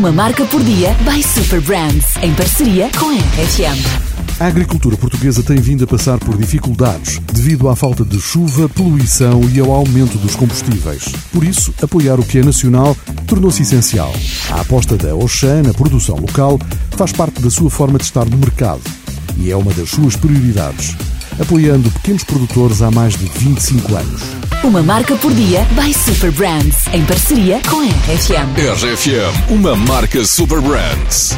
Uma marca por dia by Super Brands, em parceria com a RFM. A agricultura portuguesa tem vindo a passar por dificuldades devido à falta de chuva, poluição e ao aumento dos combustíveis. Por isso, apoiar o que é nacional tornou-se essencial. A aposta da Oxã na produção local faz parte da sua forma de estar no mercado e é uma das suas prioridades, apoiando pequenos produtores há mais de 25 anos. Uma marca por dia by Super Brands, em parceria com a RFM. RFM, uma marca Super Brands.